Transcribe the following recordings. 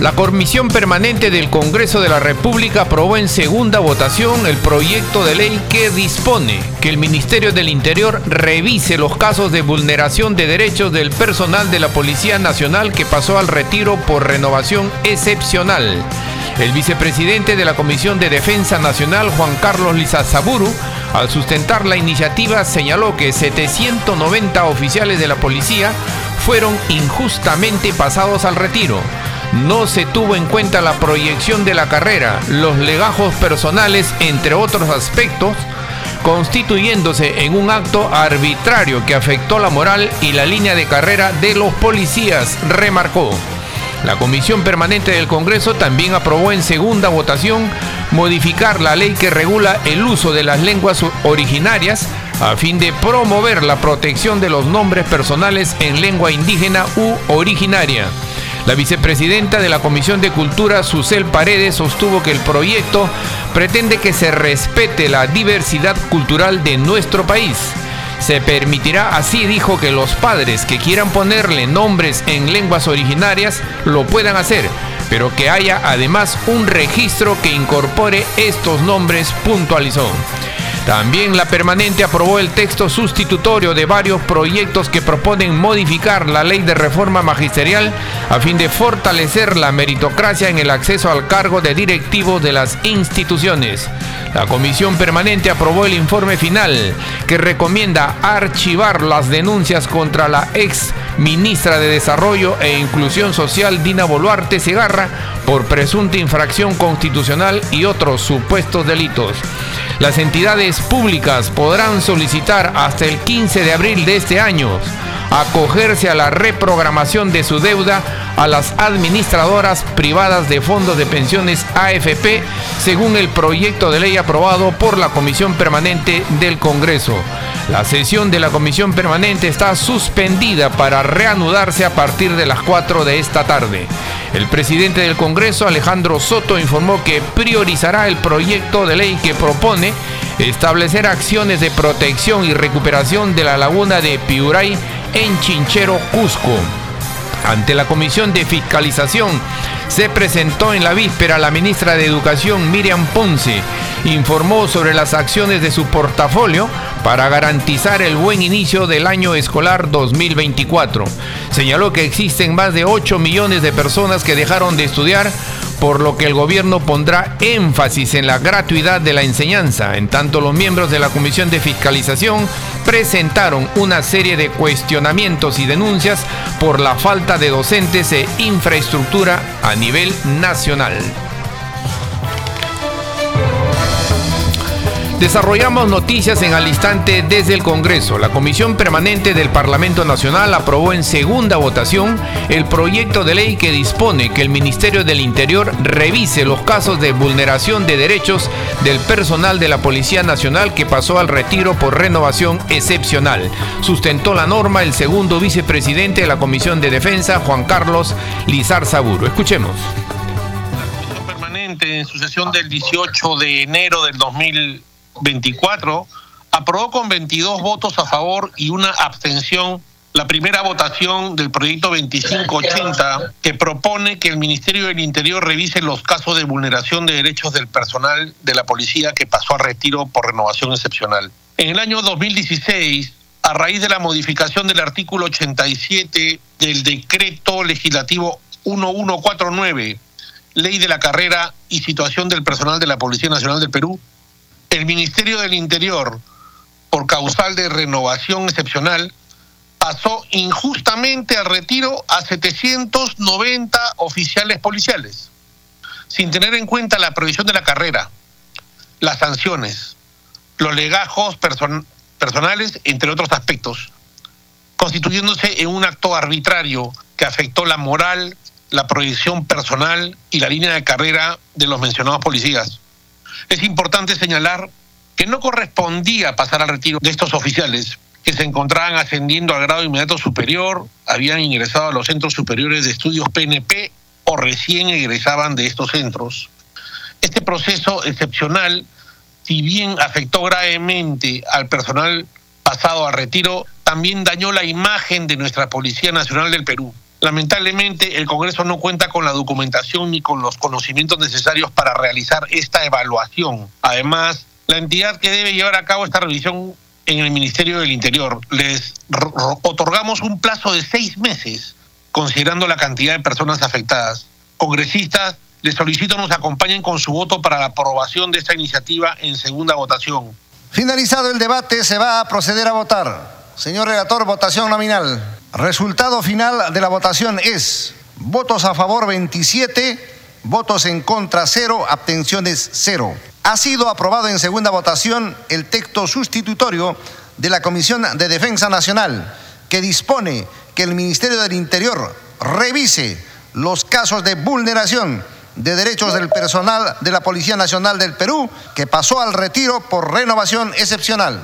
La Comisión Permanente del Congreso de la República aprobó en segunda votación el proyecto de ley que dispone que el Ministerio del Interior revise los casos de vulneración de derechos del personal de la Policía Nacional que pasó al retiro por renovación excepcional. El vicepresidente de la Comisión de Defensa Nacional, Juan Carlos Lizazaburu, al sustentar la iniciativa señaló que 790 oficiales de la policía fueron injustamente pasados al retiro no se tuvo en cuenta la proyección de la carrera, los legajos personales, entre otros aspectos, constituyéndose en un acto arbitrario que afectó la moral y la línea de carrera de los policías, remarcó. La Comisión Permanente del Congreso también aprobó en segunda votación modificar la ley que regula el uso de las lenguas originarias a fin de promover la protección de los nombres personales en lengua indígena u originaria. La vicepresidenta de la Comisión de Cultura, Susel Paredes, sostuvo que el proyecto pretende que se respete la diversidad cultural de nuestro país. Se permitirá así, dijo, que los padres que quieran ponerle nombres en lenguas originarias lo puedan hacer, pero que haya además un registro que incorpore estos nombres, puntualizó. También la permanente aprobó el texto sustitutorio de varios proyectos que proponen modificar la ley de reforma magisterial a fin de fortalecer la meritocracia en el acceso al cargo de directivo de las instituciones. La comisión permanente aprobó el informe final que recomienda archivar las denuncias contra la ex ministra de Desarrollo e Inclusión Social Dina Boluarte Segarra por presunta infracción constitucional y otros supuestos delitos. Las entidades públicas podrán solicitar hasta el 15 de abril de este año acogerse a la reprogramación de su deuda a las administradoras privadas de fondos de pensiones AFP, según el proyecto de ley aprobado por la Comisión Permanente del Congreso. La sesión de la Comisión Permanente está suspendida para reanudarse a partir de las 4 de esta tarde. El presidente del Congreso, Alejandro Soto, informó que priorizará el proyecto de ley que propone establecer acciones de protección y recuperación de la laguna de Piuray en Chinchero, Cusco. Ante la Comisión de Fiscalización se presentó en la víspera la ministra de Educación Miriam Ponce. Informó sobre las acciones de su portafolio para garantizar el buen inicio del año escolar 2024. Señaló que existen más de 8 millones de personas que dejaron de estudiar por lo que el gobierno pondrá énfasis en la gratuidad de la enseñanza. En tanto, los miembros de la Comisión de Fiscalización presentaron una serie de cuestionamientos y denuncias por la falta de docentes e infraestructura a nivel nacional. Desarrollamos noticias en al instante desde el Congreso. La Comisión Permanente del Parlamento Nacional aprobó en segunda votación el proyecto de ley que dispone que el Ministerio del Interior revise los casos de vulneración de derechos del personal de la Policía Nacional que pasó al retiro por renovación excepcional. Sustentó la norma el segundo vicepresidente de la Comisión de Defensa, Juan Carlos Lizar Saburo. Escuchemos. La Comisión Permanente en su sesión del 18 de enero del 2000 24, aprobó con 22 votos a favor y una abstención la primera votación del proyecto 2580 que propone que el Ministerio del Interior revise los casos de vulneración de derechos del personal de la policía que pasó a retiro por renovación excepcional. En el año 2016, a raíz de la modificación del artículo 87 del decreto legislativo 1149, Ley de la Carrera y Situación del Personal de la Policía Nacional del Perú, el Ministerio del Interior, por causal de renovación excepcional, pasó injustamente al retiro a 790 oficiales policiales, sin tener en cuenta la prohibición de la carrera, las sanciones, los legajos personales, entre otros aspectos, constituyéndose en un acto arbitrario que afectó la moral, la proyección personal y la línea de carrera de los mencionados policías es importante señalar que no correspondía pasar al retiro de estos oficiales que se encontraban ascendiendo al grado inmediato superior, habían ingresado a los centros superiores de estudios PNP o recién egresaban de estos centros. Este proceso excepcional, si bien afectó gravemente al personal pasado al retiro, también dañó la imagen de nuestra Policía Nacional del Perú. Lamentablemente, el Congreso no cuenta con la documentación ni con los conocimientos necesarios para realizar esta evaluación. Además, la entidad que debe llevar a cabo esta revisión en el Ministerio del Interior. Les otorgamos un plazo de seis meses, considerando la cantidad de personas afectadas. Congresistas, les solicito nos acompañen con su voto para la aprobación de esta iniciativa en segunda votación. Finalizado el debate, se va a proceder a votar. Señor relator, votación nominal. Resultado final de la votación es votos a favor 27, votos en contra 0, abstenciones 0 ha sido aprobado en segunda votación el texto sustitutorio de la Comisión de Defensa Nacional, que dispone que el Ministerio del Interior revise los casos de vulneración de derechos del personal de la Policía Nacional del Perú que pasó al retiro por renovación excepcional.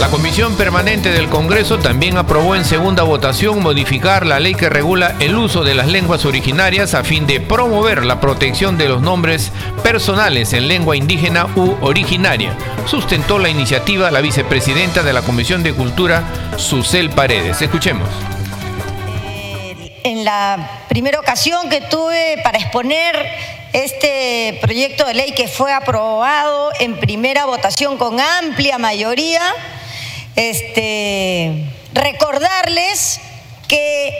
La Comisión Permanente del Congreso también aprobó en segunda votación modificar la ley que regula el uso de las lenguas originarias a fin de promover la protección de los nombres personales en lengua indígena u originaria. Sustentó la iniciativa la vicepresidenta de la Comisión de Cultura, Susel Paredes. Escuchemos. En la primera ocasión que tuve para exponer este proyecto de ley que fue aprobado en primera votación con amplia mayoría, este, recordarles que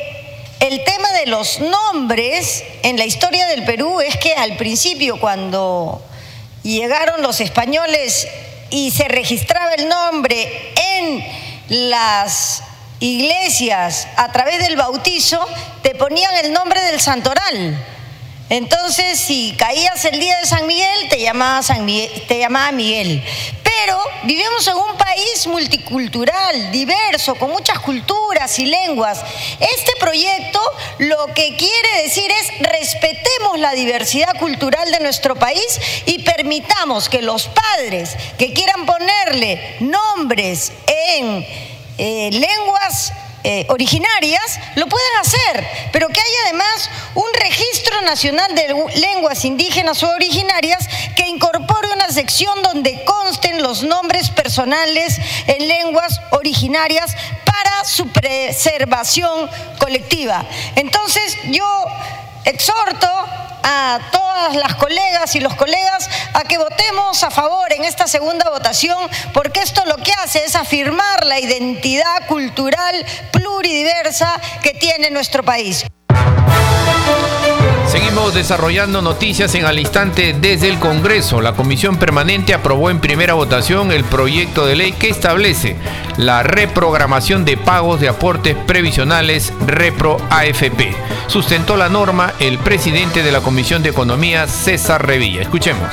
el tema de los nombres en la historia del Perú es que al principio cuando llegaron los españoles y se registraba el nombre en las iglesias a través del bautizo, te ponían el nombre del santoral. Entonces, si caías el día de San Miguel, te llamaba, San Miguel, te llamaba Miguel. Pero vivimos en un país multicultural, diverso, con muchas culturas y lenguas. Este proyecto lo que quiere decir es respetemos la diversidad cultural de nuestro país y permitamos que los padres que quieran ponerle nombres en eh, lenguas eh, originarias lo pueden hacer, pero que haya además un registro nacional de lenguas indígenas o originarias que incorpore una sección donde consten los nombres personales en lenguas originarias para su preservación colectiva. Entonces yo exhorto a todas las colegas y los colegas a que votemos a favor en esta segunda votación, porque esto lo que hace es afirmar la identidad cultural pluridiversa que tiene nuestro país. Seguimos desarrollando noticias en al instante desde el Congreso. La Comisión Permanente aprobó en primera votación el proyecto de ley que establece la reprogramación de pagos de aportes previsionales Repro AFP. Sustentó la norma el presidente de la Comisión de Economía, César Revilla. Escuchemos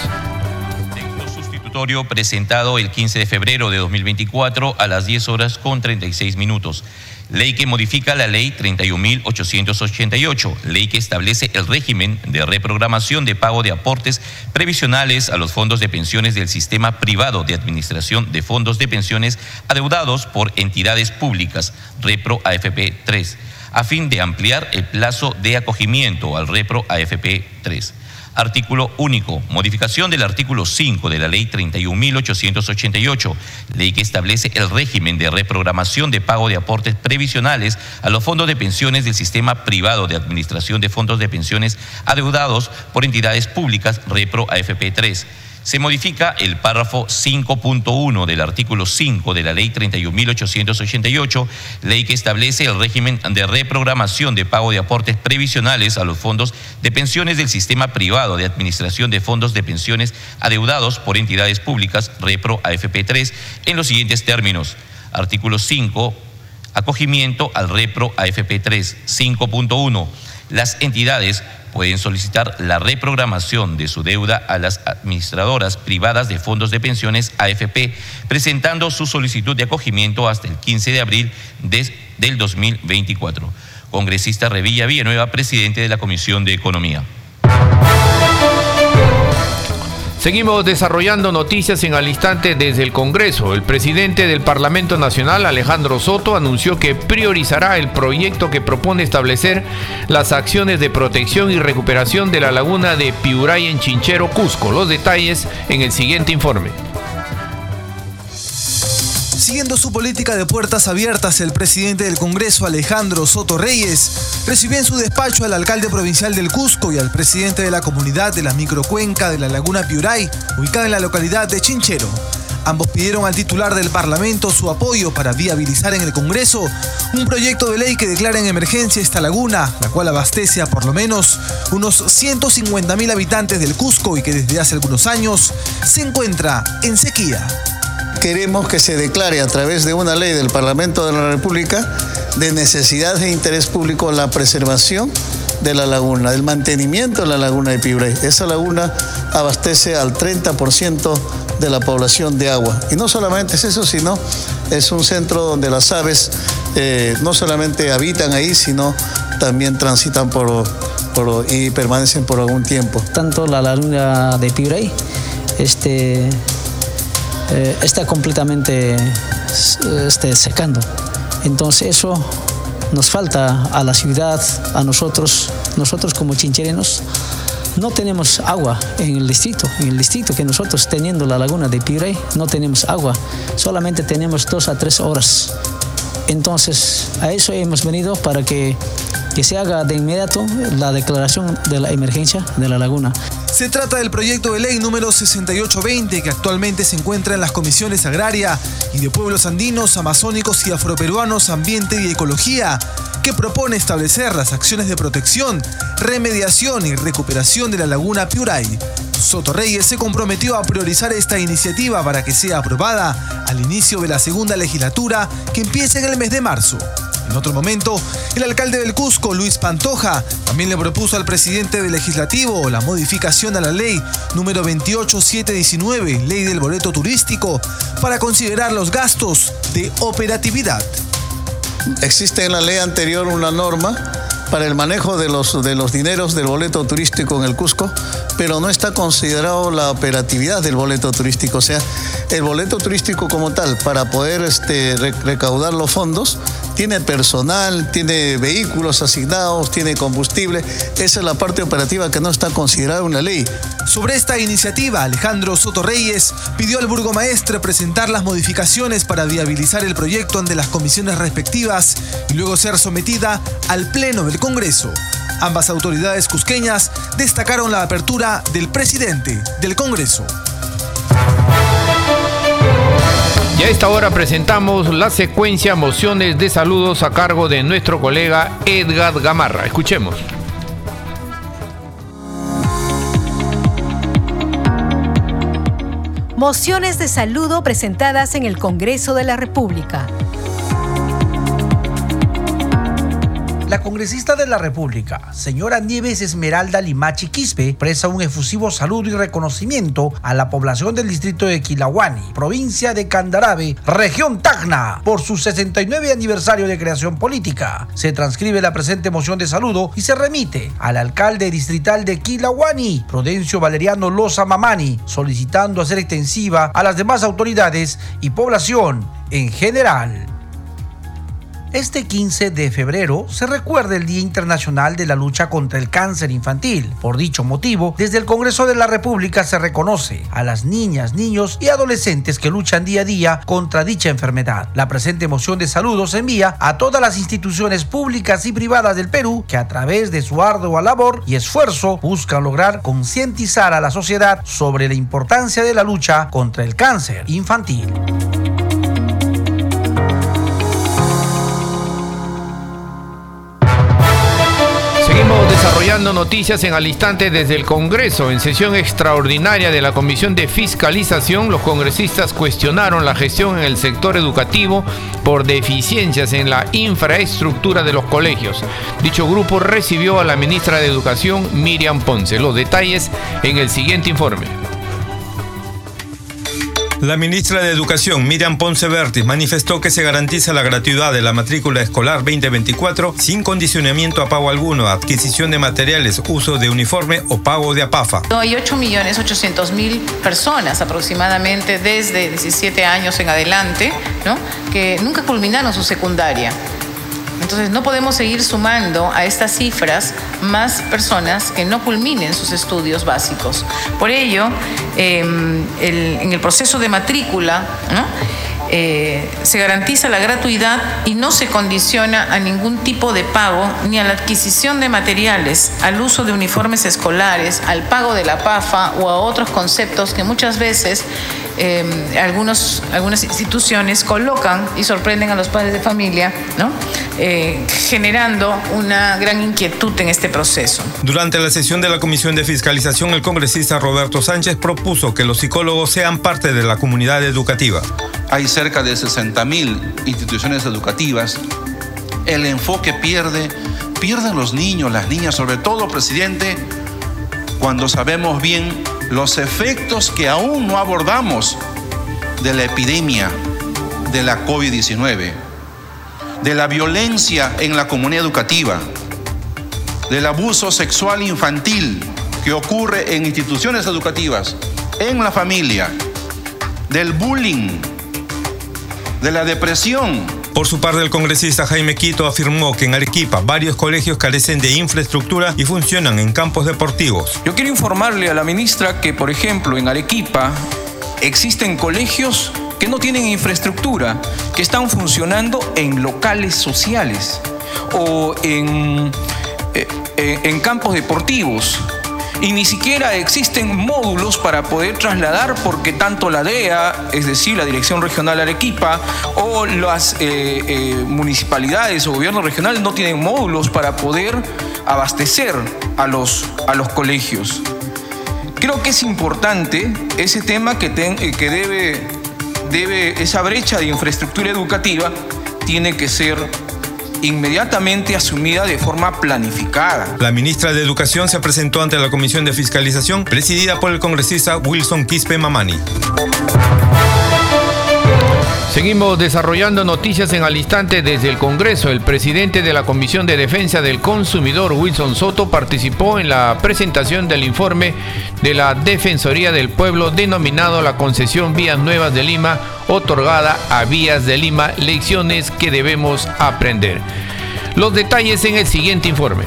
presentado el 15 de febrero de 2024 a las 10 horas con 36 minutos ley que modifica la ley 31.888, ley que establece el régimen de reprogramación de pago de aportes previsionales a los fondos de pensiones del sistema privado de administración de fondos de pensiones adeudados por entidades públicas, Repro AFP 3, a fin de ampliar el plazo de acogimiento al Repro AFP 3. Artículo único. Modificación del artículo 5 de la Ley 31.888, ley que establece el régimen de reprogramación de pago de aportes previsionales a los fondos de pensiones del sistema privado de administración de fondos de pensiones adeudados por entidades públicas Repro AFP 3 se modifica el párrafo 5.1 del artículo 5 de la Ley 31.888, ley que establece el régimen de reprogramación de pago de aportes previsionales a los fondos de pensiones del sistema privado de administración de fondos de pensiones adeudados por entidades públicas, Repro AFP3, en los siguientes términos. Artículo 5, acogimiento al Repro AFP3. 5.1. Las entidades pueden solicitar la reprogramación de su deuda a las administradoras privadas de fondos de pensiones AFP, presentando su solicitud de acogimiento hasta el 15 de abril del 2024. Congresista Revilla Villanueva, presidente de la Comisión de Economía. Seguimos desarrollando noticias en al instante desde el Congreso. El presidente del Parlamento Nacional, Alejandro Soto, anunció que priorizará el proyecto que propone establecer las acciones de protección y recuperación de la laguna de Piuray en Chinchero, Cusco. Los detalles en el siguiente informe. Siguiendo su política de puertas abiertas, el presidente del Congreso, Alejandro Soto Reyes, recibió en su despacho al alcalde provincial del Cusco y al presidente de la comunidad de la microcuenca de la Laguna Piuray, ubicada en la localidad de Chinchero. Ambos pidieron al titular del Parlamento su apoyo para viabilizar en el Congreso un proyecto de ley que declara en emergencia esta laguna, la cual abastece a por lo menos unos 150 mil habitantes del Cusco y que desde hace algunos años se encuentra en sequía queremos que se declare a través de una ley del Parlamento de la República de necesidad e interés público la preservación de la laguna, del mantenimiento de la laguna de Pibre. Esa laguna abastece al 30% de la población de agua. Y no solamente es eso, sino es un centro donde las aves eh, no solamente habitan ahí, sino también transitan por, y permanecen por algún tiempo. Tanto la laguna de Pibre, este, eh, está completamente este, secando. Entonces eso nos falta a la ciudad, a nosotros, nosotros como chincherenos, no tenemos agua en el distrito. En el distrito que nosotros teniendo la laguna de Pirey, no tenemos agua. Solamente tenemos dos a tres horas. Entonces, a eso hemos venido para que, que se haga de inmediato la declaración de la emergencia de la laguna. Se trata del proyecto de ley número 6820 que actualmente se encuentra en las comisiones agraria y de pueblos andinos, amazónicos y afroperuanos, ambiente y ecología, que propone establecer las acciones de protección, remediación y recuperación de la laguna Piuray. Soto Reyes se comprometió a priorizar esta iniciativa para que sea aprobada al inicio de la segunda legislatura que empieza en el mes de marzo. En otro momento, el alcalde del Cusco, Luis Pantoja, también le propuso al presidente del legislativo la modificación a la ley número 28719, ley del boleto turístico, para considerar los gastos de operatividad. Existe en la ley anterior una norma para el manejo de los, de los dineros del boleto turístico en el Cusco, pero no está considerado la operatividad del boleto turístico. O sea, el boleto turístico como tal, para poder este, recaudar los fondos, tiene personal, tiene vehículos asignados, tiene combustible. Esa es la parte operativa que no está considerada en la ley. Sobre esta iniciativa, Alejandro Soto Reyes pidió al burgomaestre presentar las modificaciones para viabilizar el proyecto ante las comisiones respectivas y luego ser sometida al Pleno del Congreso. Ambas autoridades cusqueñas destacaron la apertura del presidente del Congreso. Y a esta hora presentamos la secuencia Mociones de Saludos a cargo de nuestro colega Edgar Gamarra. Escuchemos. Mociones de saludo presentadas en el Congreso de la República. La congresista de la República, señora Nieves Esmeralda Limachi Quispe, presta un efusivo saludo y reconocimiento a la población del distrito de Quilahuani, provincia de Candarabe, región Tacna, por su 69 aniversario de creación política. Se transcribe la presente moción de saludo y se remite al alcalde distrital de Quilahuani, Prudencio Valeriano Loza Mamani, solicitando hacer extensiva a las demás autoridades y población en general. Este 15 de febrero se recuerda el Día Internacional de la Lucha contra el Cáncer Infantil. Por dicho motivo, desde el Congreso de la República se reconoce a las niñas, niños y adolescentes que luchan día a día contra dicha enfermedad. La presente moción de saludos envía a todas las instituciones públicas y privadas del Perú que a través de su ardua labor y esfuerzo buscan lograr concientizar a la sociedad sobre la importancia de la lucha contra el cáncer infantil. Desarrollando noticias en al instante desde el Congreso. En sesión extraordinaria de la Comisión de Fiscalización, los congresistas cuestionaron la gestión en el sector educativo por deficiencias en la infraestructura de los colegios. Dicho grupo recibió a la ministra de Educación, Miriam Ponce. Los detalles en el siguiente informe. La ministra de Educación, Miriam Ponce Bertis, manifestó que se garantiza la gratuidad de la matrícula escolar 2024 sin condicionamiento a pago alguno, adquisición de materiales, uso de uniforme o pago de APAFA. Hay 8.800.000 personas aproximadamente desde 17 años en adelante ¿no? que nunca culminaron su secundaria. Entonces no podemos seguir sumando a estas cifras más personas que no culminen sus estudios básicos. Por ello, em, en el proceso de matrícula, eh, se garantiza la gratuidad y no se condiciona a ningún tipo de pago ni a la adquisición de materiales, al uso de uniformes escolares, al pago de la PAFA o a otros conceptos que muchas veces em, algunos, algunas instituciones colocan y sorprenden a los padres de familia, ¿no? Eh, generando una gran inquietud en este proceso. Durante la sesión de la Comisión de Fiscalización, el congresista Roberto Sánchez propuso que los psicólogos sean parte de la comunidad educativa. Hay cerca de 60.000 instituciones educativas. El enfoque pierde, pierden los niños, las niñas, sobre todo, presidente, cuando sabemos bien los efectos que aún no abordamos de la epidemia de la COVID-19 de la violencia en la comunidad educativa, del abuso sexual infantil que ocurre en instituciones educativas, en la familia, del bullying, de la depresión. Por su parte, el congresista Jaime Quito afirmó que en Arequipa varios colegios carecen de infraestructura y funcionan en campos deportivos. Yo quiero informarle a la ministra que, por ejemplo, en Arequipa existen colegios que no tienen infraestructura, que están funcionando en locales sociales o en, eh, eh, campos deportivos. Y ni siquiera existen módulos para poder trasladar porque tanto la DEA, es decir, la Dirección Regional Arequipa, o las eh, municipalidades o gobiernos regionales no tienen módulos para poder abastecer a los, a los colegios. Creo que es importante ese tema que, que debe debe, esa brecha de infraestructura educativa tiene que ser inmediatamente asumida de forma planificada. La ministra de Educación se presentó ante la Comisión de Fiscalización presidida por el congresista Wilson Quispe Mamani. Seguimos desarrollando noticias en al instante desde el Congreso. El presidente de la Comisión de Defensa del Consumidor, Wilson Soto, participó en la presentación del informe de la Defensoría del Pueblo denominado la concesión Vías Nuevas de Lima, otorgada a Vías de Lima, lecciones que debemos aprender. Los detalles en el siguiente informe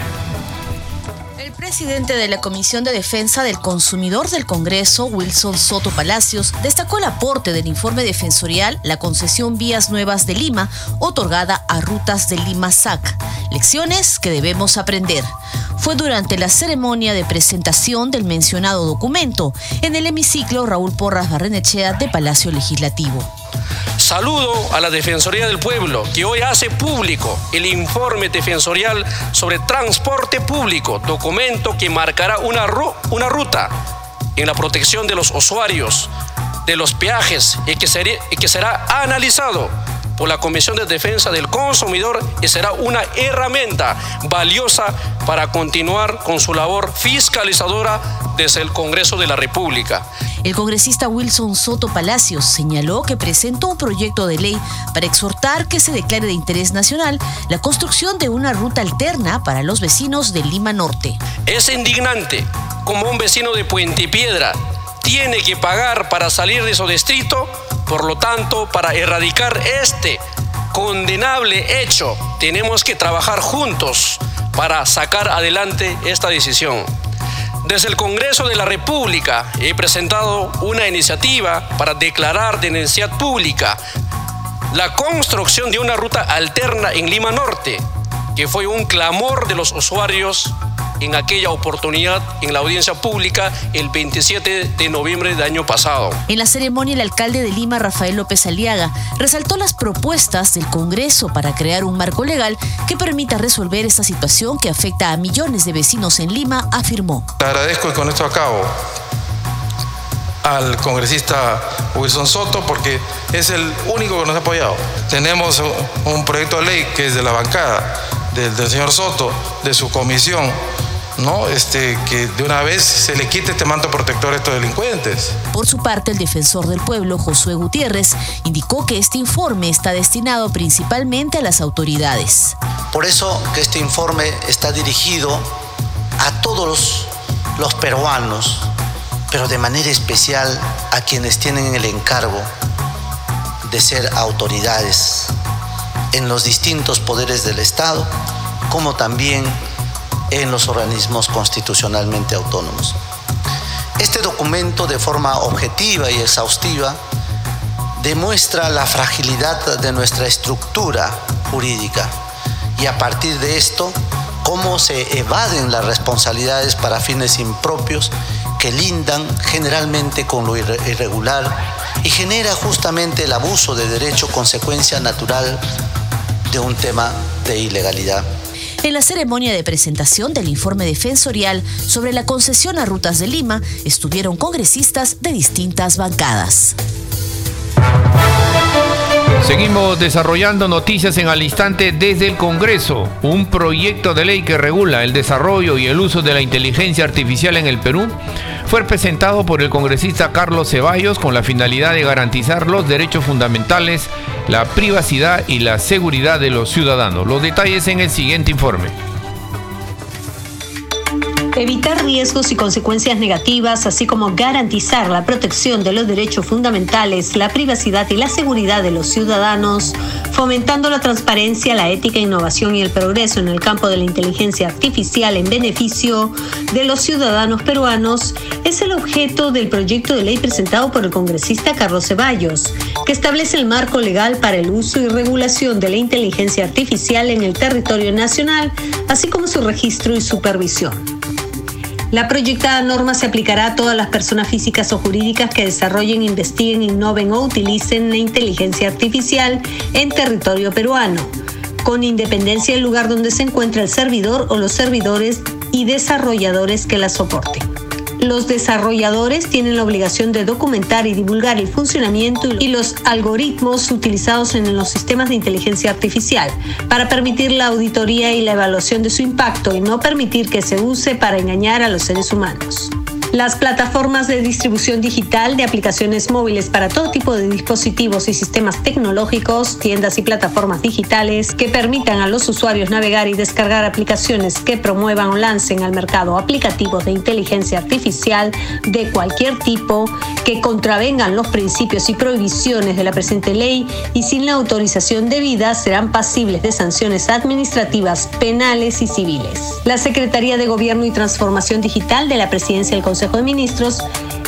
presidente de la Comisión de Defensa del Consumidor del Congreso, Wilson Soto Palacios, destacó el aporte del informe defensorial La concesión Vías Nuevas de Lima, otorgada a Rutas de Lima SAC. Lecciones que debemos aprender. Fue durante la ceremonia de presentación del mencionado documento en el hemiciclo Raúl Porras Barrenechea de Palacio Legislativo. Saludo a la Defensoría del Pueblo, que hoy hace público el informe defensorial sobre transporte público, documento que marcará una, una ruta en la protección de los usuarios de los peajes y que, y que será analizado por la Comisión de Defensa del Consumidor y será una herramienta valiosa para continuar con su labor fiscalizadora desde el Congreso de la República. El congresista Wilson Soto Palacios señaló que presentó un proyecto de ley para exhortar que se declare de interés nacional la construcción de una ruta alterna para los vecinos de Lima Norte. Es indignante como un vecino de Puente Piedra tiene que pagar para salir de su distrito por lo tanto, para erradicar este condenable hecho, tenemos que trabajar juntos para sacar adelante esta decisión. Desde el Congreso de la República he presentado una iniciativa para declarar de necesidad pública la construcción de una ruta alterna en Lima Norte, que fue un clamor de los usuarios en aquella oportunidad en la audiencia pública el 27 de noviembre del año pasado. En la ceremonia, el alcalde de Lima, Rafael López Aliaga, resaltó las propuestas del Congreso para crear un marco legal que permita resolver esta situación que afecta a millones de vecinos en Lima, afirmó. Te agradezco y con esto acabo al congresista Wilson Soto porque es el único que nos ha apoyado. Tenemos un proyecto de ley que es de la bancada del, del señor Soto, de su comisión ¿no? Este, que de una vez se le quite este manto protector a estos delincuentes. Por su parte, el defensor del pueblo, Josué Gutiérrez, indicó que este informe está destinado principalmente a las autoridades. Por eso que este informe está dirigido a todos los, los peruanos, pero de manera especial a quienes tienen el encargo de ser autoridades en los distintos poderes del Estado, como también en los organismos constitucionalmente autónomos. Este documento de forma objetiva y exhaustiva demuestra la fragilidad de nuestra estructura jurídica y a partir de esto cómo se evaden las responsabilidades para fines impropios que lindan generalmente con lo irregular y genera justamente el abuso de derecho consecuencia natural de un tema de ilegalidad. En la ceremonia de presentación del informe defensorial sobre la concesión a rutas de Lima estuvieron congresistas de distintas bancadas. Seguimos desarrollando noticias en al instante desde el Congreso. Un proyecto de ley que regula el desarrollo y el uso de la inteligencia artificial en el Perú fue presentado por el congresista Carlos Ceballos con la finalidad de garantizar los derechos fundamentales, la privacidad y la seguridad de los ciudadanos. Los detalles en el siguiente informe. Evitar riesgos y consecuencias negativas, así como garantizar la protección de los derechos fundamentales, la privacidad y la seguridad de los ciudadanos, fomentando la transparencia, la ética, innovación y el progreso en el campo de la inteligencia artificial en beneficio de los ciudadanos peruanos, es el objeto del proyecto de ley presentado por el congresista Carlos Ceballos, que establece el marco legal para el uso y regulación de la inteligencia artificial en el territorio nacional, así como su registro y supervisión. La proyectada norma se aplicará a todas las personas físicas o jurídicas que desarrollen, investiguen, innoven o utilicen la inteligencia artificial en territorio peruano, con independencia del lugar donde se encuentra el servidor o los servidores y desarrolladores que la soporten. Los desarrolladores tienen la obligación de documentar y divulgar el funcionamiento y los algoritmos utilizados en los sistemas de inteligencia artificial para permitir la auditoría y la evaluación de su impacto y no permitir que se use para engañar a los seres humanos. Las plataformas de distribución digital de aplicaciones móviles para todo tipo de dispositivos y sistemas tecnológicos, tiendas y plataformas digitales que permitan a los usuarios navegar y descargar aplicaciones que promuevan o lancen al mercado aplicativos de inteligencia artificial de cualquier tipo que contravengan los principios y prohibiciones de la presente ley y sin la autorización debida serán pasibles de sanciones administrativas, penales y civiles. La Secretaría de Gobierno y Transformación Digital de la Presidencia del Consejo Consejo de Ministros,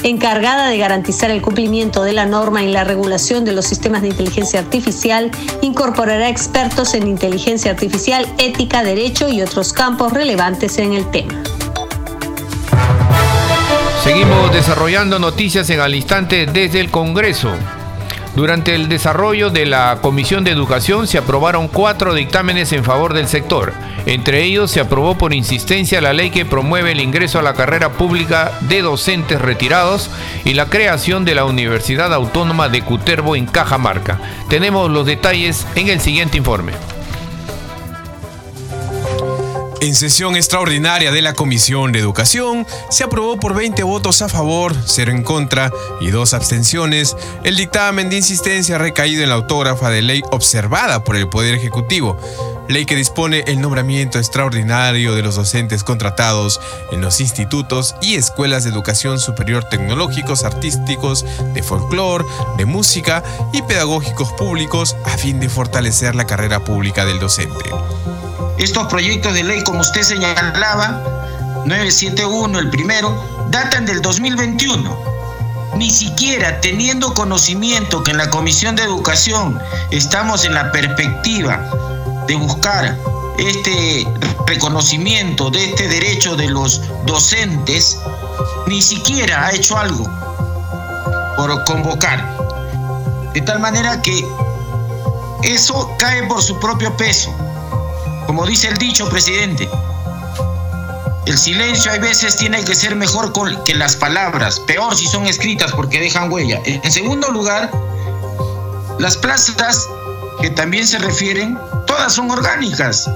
encargada de garantizar el cumplimiento de la norma y la regulación de los sistemas de inteligencia artificial, incorporará expertos en inteligencia artificial, ética, derecho y otros campos relevantes en el tema. Seguimos desarrollando noticias en al instante desde el Congreso. Durante el desarrollo de la Comisión de Educación se aprobaron cuatro dictámenes en favor del sector. Entre ellos se aprobó por insistencia la ley que promueve el ingreso a la carrera pública de docentes retirados y la creación de la Universidad Autónoma de Cutervo en Cajamarca. Tenemos los detalles en el siguiente informe. En sesión extraordinaria de la Comisión de Educación, se aprobó por 20 votos a favor, 0 en contra y 2 abstenciones el dictamen de insistencia recaído en la autógrafa de ley observada por el Poder Ejecutivo, ley que dispone el nombramiento extraordinario de los docentes contratados en los institutos y escuelas de educación superior tecnológicos, artísticos, de folclore, de música y pedagógicos públicos a fin de fortalecer la carrera pública del docente. Estos proyectos de ley, como usted señalaba, 971, el primero, datan del 2021. Ni siquiera teniendo conocimiento que en la Comisión de Educación estamos en la perspectiva de buscar este reconocimiento de este derecho de los docentes, ni siquiera ha hecho algo por convocar. De tal manera que eso cae por su propio peso. Como dice el dicho, presidente, el silencio hay veces tiene que ser mejor que las palabras, peor si son escritas porque dejan huella. En segundo lugar, las plazas que también se refieren, todas son orgánicas.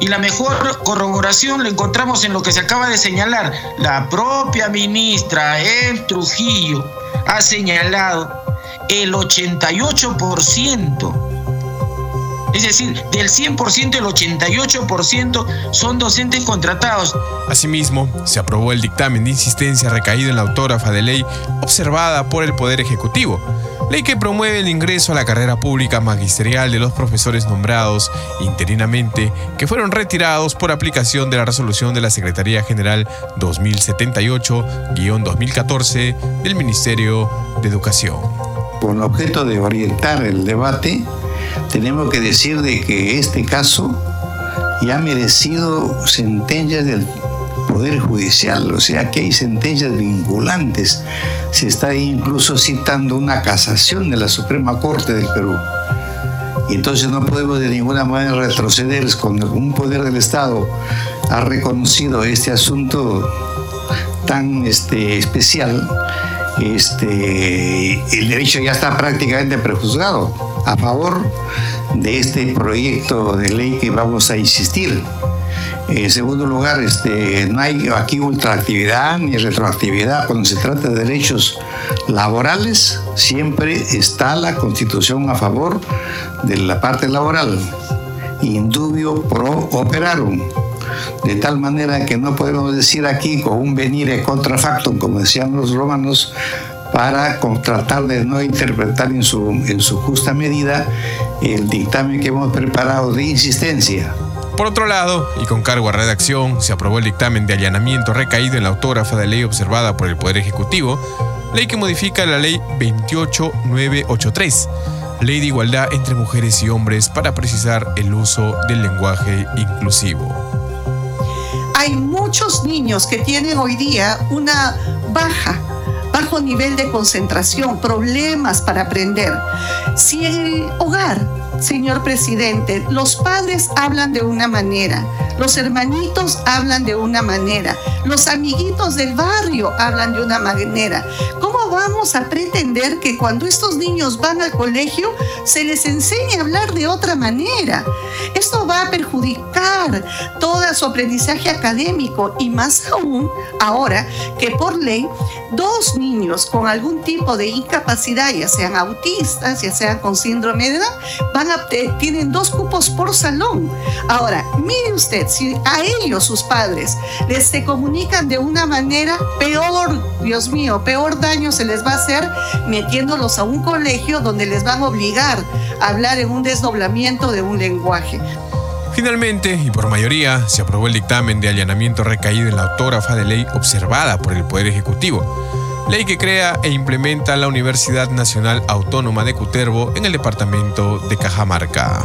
Y la mejor corroboración la encontramos en lo que se acaba de señalar. La propia ministra en Trujillo ha señalado el 88%. Es decir, del 100% el 88% son docentes contratados. Asimismo, se aprobó el dictamen de insistencia recaído en la autógrafa de ley observada por el Poder Ejecutivo, ley que promueve el ingreso a la carrera pública magisterial de los profesores nombrados interinamente que fueron retirados por aplicación de la resolución de la Secretaría General 2078-2014 del Ministerio de Educación. Con objeto de orientar el debate, tenemos que decir de que este caso ya ha merecido sentencias del Poder Judicial, o sea que hay sentencias vinculantes. Se está incluso citando una casación de la Suprema Corte del Perú. Y entonces no podemos de ninguna manera retroceder cuando un poder del Estado ha reconocido este asunto tan este, especial. Este, el derecho ya está prácticamente prejuzgado a favor de este proyecto de ley que vamos a insistir. En segundo lugar, este, no hay aquí ultraactividad ni retroactividad. Cuando se trata de derechos laborales, siempre está la Constitución a favor de la parte laboral. Indubio pro operarum. De tal manera que no podemos decir aquí con un venire contra factum, como decían los romanos, para tratar de no interpretar en su, en su justa medida el dictamen que hemos preparado de insistencia. Por otro lado, y con cargo a redacción, se aprobó el dictamen de allanamiento recaído en la autógrafa de ley observada por el Poder Ejecutivo, ley que modifica la ley 28983, ley de igualdad entre mujeres y hombres para precisar el uso del lenguaje inclusivo. Hay muchos niños que tienen hoy día una baja bajo nivel de concentración, problemas para aprender. Si en el hogar, señor presidente, los padres hablan de una manera, los hermanitos hablan de una manera, los amiguitos del barrio hablan de una manera, ¿cómo vamos a pretender que cuando estos niños van al colegio se les enseñe a hablar de otra manera? Esto va a perjudicar todo su aprendizaje académico y más aún ahora que por ley dos niños con algún tipo de incapacidad, ya sean autistas, ya sean con síndrome de edad, tienen dos cupos por salón. Ahora, mire usted, si a ellos, sus padres, les se comunican de una manera peor, Dios mío, peor daño se les va a hacer metiéndolos a un colegio donde les van a obligar a hablar en un desdoblamiento de un lenguaje. Finalmente, y por mayoría, se aprobó el dictamen de allanamiento recaído en la autógrafa de ley observada por el Poder Ejecutivo, ley que crea e implementa la Universidad Nacional Autónoma de Cutervo en el departamento de Cajamarca.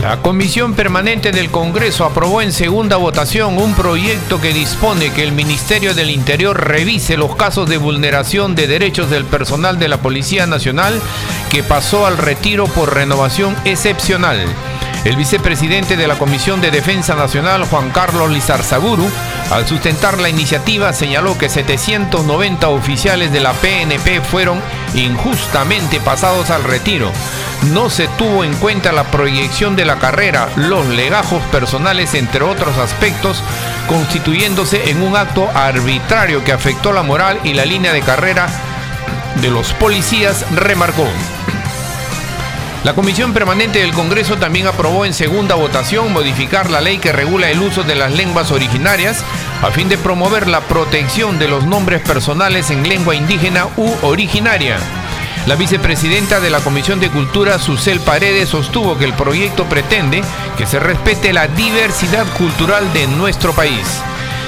La Comisión Permanente del Congreso aprobó en segunda votación un proyecto que dispone que el Ministerio del Interior revise los casos de vulneración de derechos del personal de la Policía Nacional que pasó al retiro por renovación excepcional. El vicepresidente de la Comisión de Defensa Nacional, Juan Carlos Lizarzaguru, al sustentar la iniciativa señaló que 790 oficiales de la PNP fueron injustamente pasados al retiro. No se tuvo en cuenta la proyección de la carrera, los legajos personales, entre otros aspectos, constituyéndose en un acto arbitrario que afectó la moral y la línea de carrera de los policías, remarcó. La Comisión Permanente del Congreso también aprobó en segunda votación modificar la ley que regula el uso de las lenguas originarias a fin de promover la protección de los nombres personales en lengua indígena u originaria. La vicepresidenta de la Comisión de Cultura, Susel Paredes, sostuvo que el proyecto pretende que se respete la diversidad cultural de nuestro país.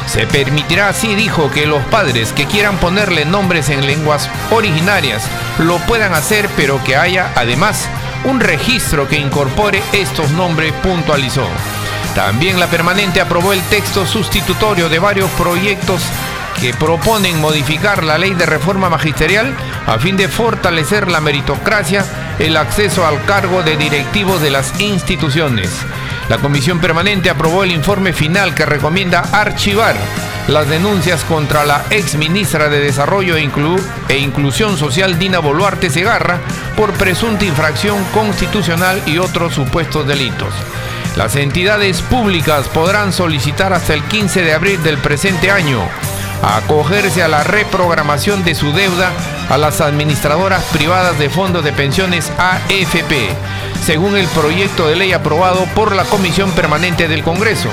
Se permitirá así, dijo, que los padres que quieran ponerle nombres en lenguas originarias lo puedan hacer, pero que haya además un registro que incorpore estos nombres, puntualizó. También la permanente aprobó el texto sustitutorio de varios proyectos que proponen modificar la ley de reforma magisterial a fin de fortalecer la meritocracia, el acceso al cargo de directivos de las instituciones. La comisión permanente aprobó el informe final que recomienda archivar las denuncias contra la ex ministra de Desarrollo e, e, Inclusión Social Dina Boluarte Segarra por presunta infracción constitucional y otros supuestos delitos. Las entidades públicas podrán solicitar hasta el 15 de abril del presente año acogerse a la reprogramación de su deuda a las administradoras privadas de fondos de pensiones AFP, según el proyecto de ley aprobado por la Comisión Permanente del Congreso.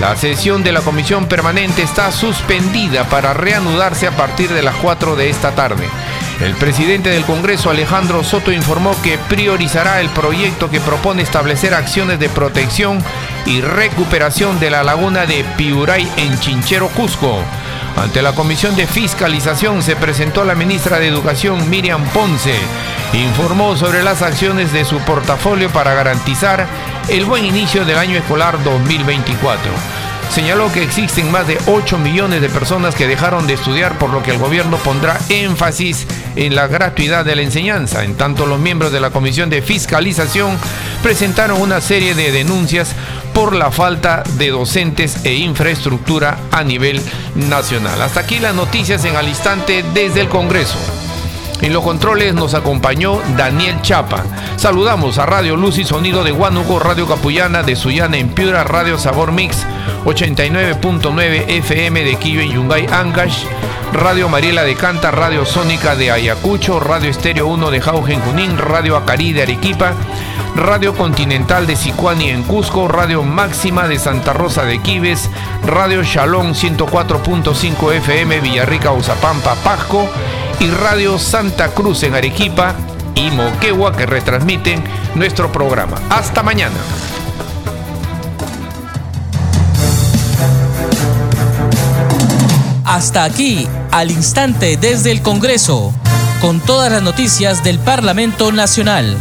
La sesión de la Comisión Permanente está suspendida para reanudarse a partir de las 4 de esta tarde. El presidente del Congreso, Alejandro Soto, informó que priorizará el proyecto que propone establecer acciones de protección y recuperación de la laguna de Piuray en Chinchero, Cusco. Ante la Comisión de Fiscalización se presentó la ministra de Educación Miriam Ponce. Informó sobre las acciones de su portafolio para garantizar el buen inicio del año escolar 2024. Señaló que existen más de 8 millones de personas que dejaron de estudiar, por lo que el gobierno pondrá énfasis en la gratuidad de la enseñanza. En tanto, los miembros de la Comisión de Fiscalización presentaron una serie de denuncias por la falta de docentes e infraestructura a nivel nacional. Hasta aquí las noticias en al instante desde el Congreso. En los controles nos acompañó Daniel Chapa. Saludamos a Radio Luz y Sonido de Huánuco, Radio Capullana de Sullana en Piura, Radio Sabor Mix 89.9 FM de Quillo en Yungay, Ancash, Radio Mariela de Canta, Radio Sónica de Ayacucho, Radio Estéreo 1 de Jauge en Junín, Radio Acarí de Arequipa, Radio Continental de Sicuani en Cusco, Radio Máxima de Santa Rosa de Quives, Radio Shalom 104.5 FM Villarrica, Uzapampa, Pasco y Radio Santa Cruz en Arequipa y Moquegua que retransmiten nuestro programa. Hasta mañana. Hasta aquí, al instante desde el Congreso, con todas las noticias del Parlamento Nacional.